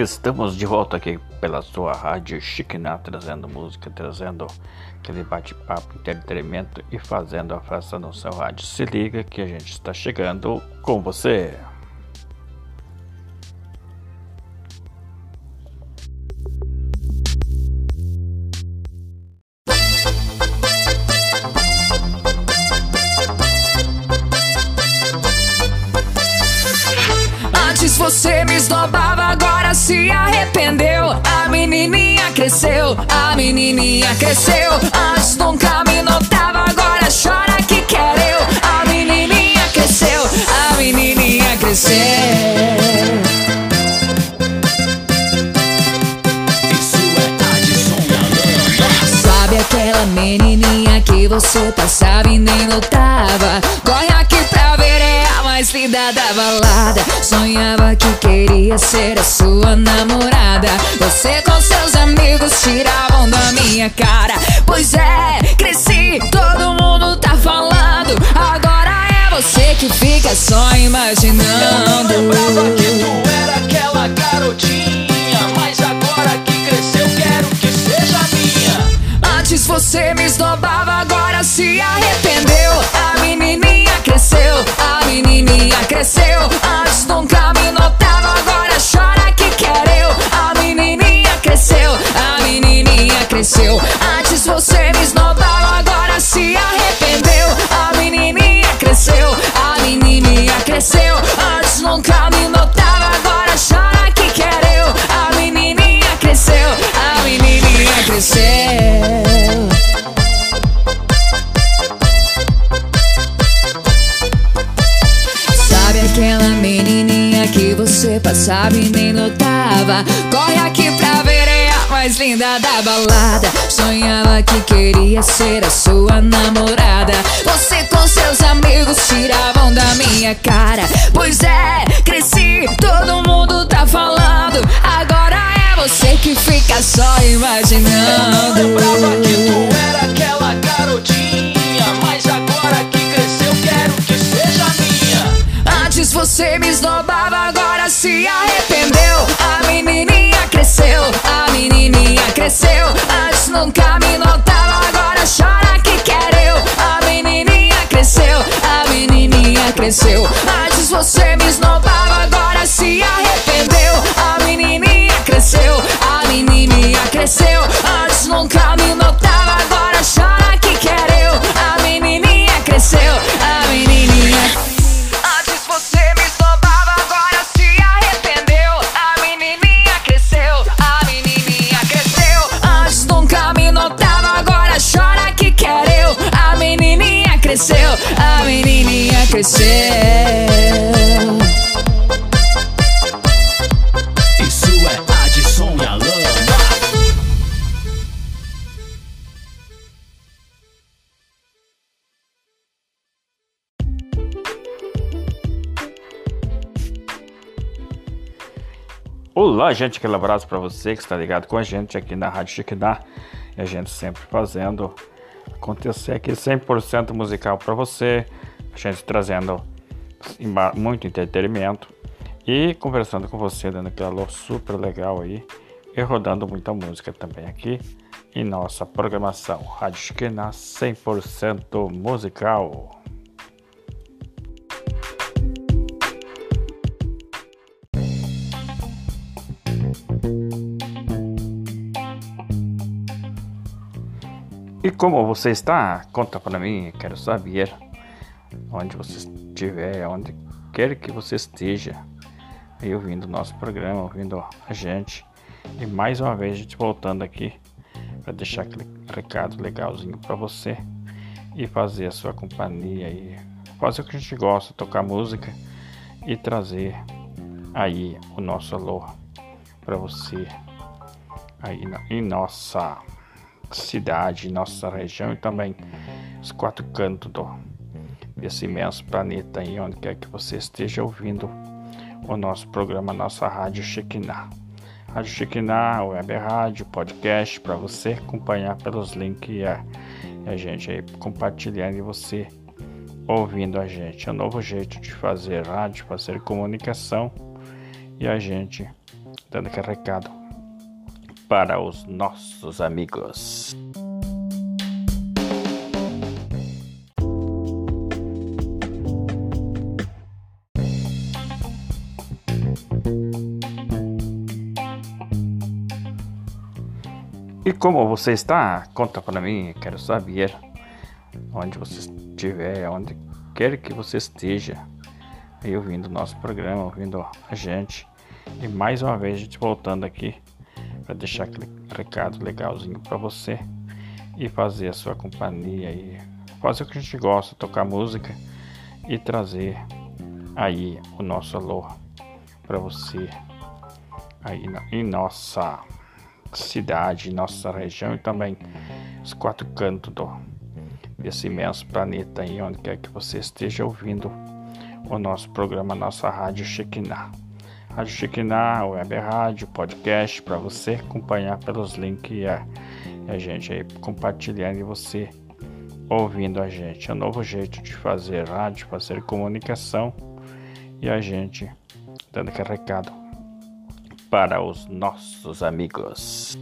Estamos de volta aqui pela sua rádio Chiquiná, trazendo música, trazendo aquele bate-papo, entretenimento e fazendo a festa no seu rádio. Se liga que a gente está chegando com você. Menininha cresceu. Antes nunca me notava, agora chora que quer eu. A menininha cresceu, a menininha cresceu. Isso é Adson Sabe aquela menininha que você passava e nem notava? Da balada. Sonhava que queria ser a sua namorada. Você com seus amigos tiravam da minha cara. Pois é, cresci, todo mundo tá falando. Agora é você que fica só imaginando. Lembrava que tu era aquela garotinha Mas agora que cresceu quero que seja minha Antes você me esnobava, agora se arrependeu. Antes nunca me notava, agora chora que quer eu. A menininha cresceu, a menininha cresceu. Antes você me esnobava, aquela menininha que você passava e nem notava? Corre aqui pra ver, é a mais linda da balada. Sonhava que queria ser a sua namorada. Você com seus amigos tiravam da minha cara. Pois é, cresci, todo mundo tá falando. Agora é você que fica só imaginando. Nunca me notava, agora chora que quer eu. A menininha cresceu, a menininha cresceu. Antes você me esnobava, a menininha cresceu. Isso é Adson e Alana Olá, gente, aquele abraço para você que está ligado com a gente aqui na Rádio Chiquidá. E a gente sempre fazendo acontecer aqui 100% musical para você, a gente trazendo muito entretenimento e conversando com você, dando aquele super legal aí e rodando muita música também aqui em nossa programação Rádio Chiquidá 100% musical. E como você está? Conta para mim, quero saber onde você estiver, onde quer que você esteja, aí ouvindo o nosso programa, ouvindo a gente. E mais uma vez a gente voltando aqui para deixar aquele recado legalzinho para você e fazer a sua companhia e fazer o que a gente gosta, tocar música e trazer aí o nosso alô para você aí na- em nossa cidade, nossa região e também os quatro cantos do, desse imenso planeta aí, onde quer que você esteja ouvindo o nosso programa, nossa Rádio Chiquiná. Rádio Chiquiná, web rádio, podcast, para você acompanhar pelos links e a, a gente aí compartilhando e você ouvindo a gente. É um novo jeito de fazer rádio, fazer comunicação e a gente dando aquele recado para os nossos amigos. E como você está? Conta para mim, quero saber onde você estiver, onde quer que você esteja aí ouvindo o nosso programa, ouvindo a gente. E mais uma vez a gente voltando aqui para deixar aquele recado legalzinho para você e fazer a sua companhia e fazer o que a gente gosta, tocar música e trazer aí o nosso alô para você aí em nossa cidade, nossa região e também os quatro cantos do, desse imenso planeta aí, onde quer que você esteja ouvindo o nosso programa, nossa Rádio Shekinah. Rádio Shekinah, web rádio, podcast, para você acompanhar pelos links e a, e a gente aí compartilhando e você ouvindo a gente. É um novo jeito de fazer rádio, fazer comunicação e a gente dando aquele recado para os nossos amigos.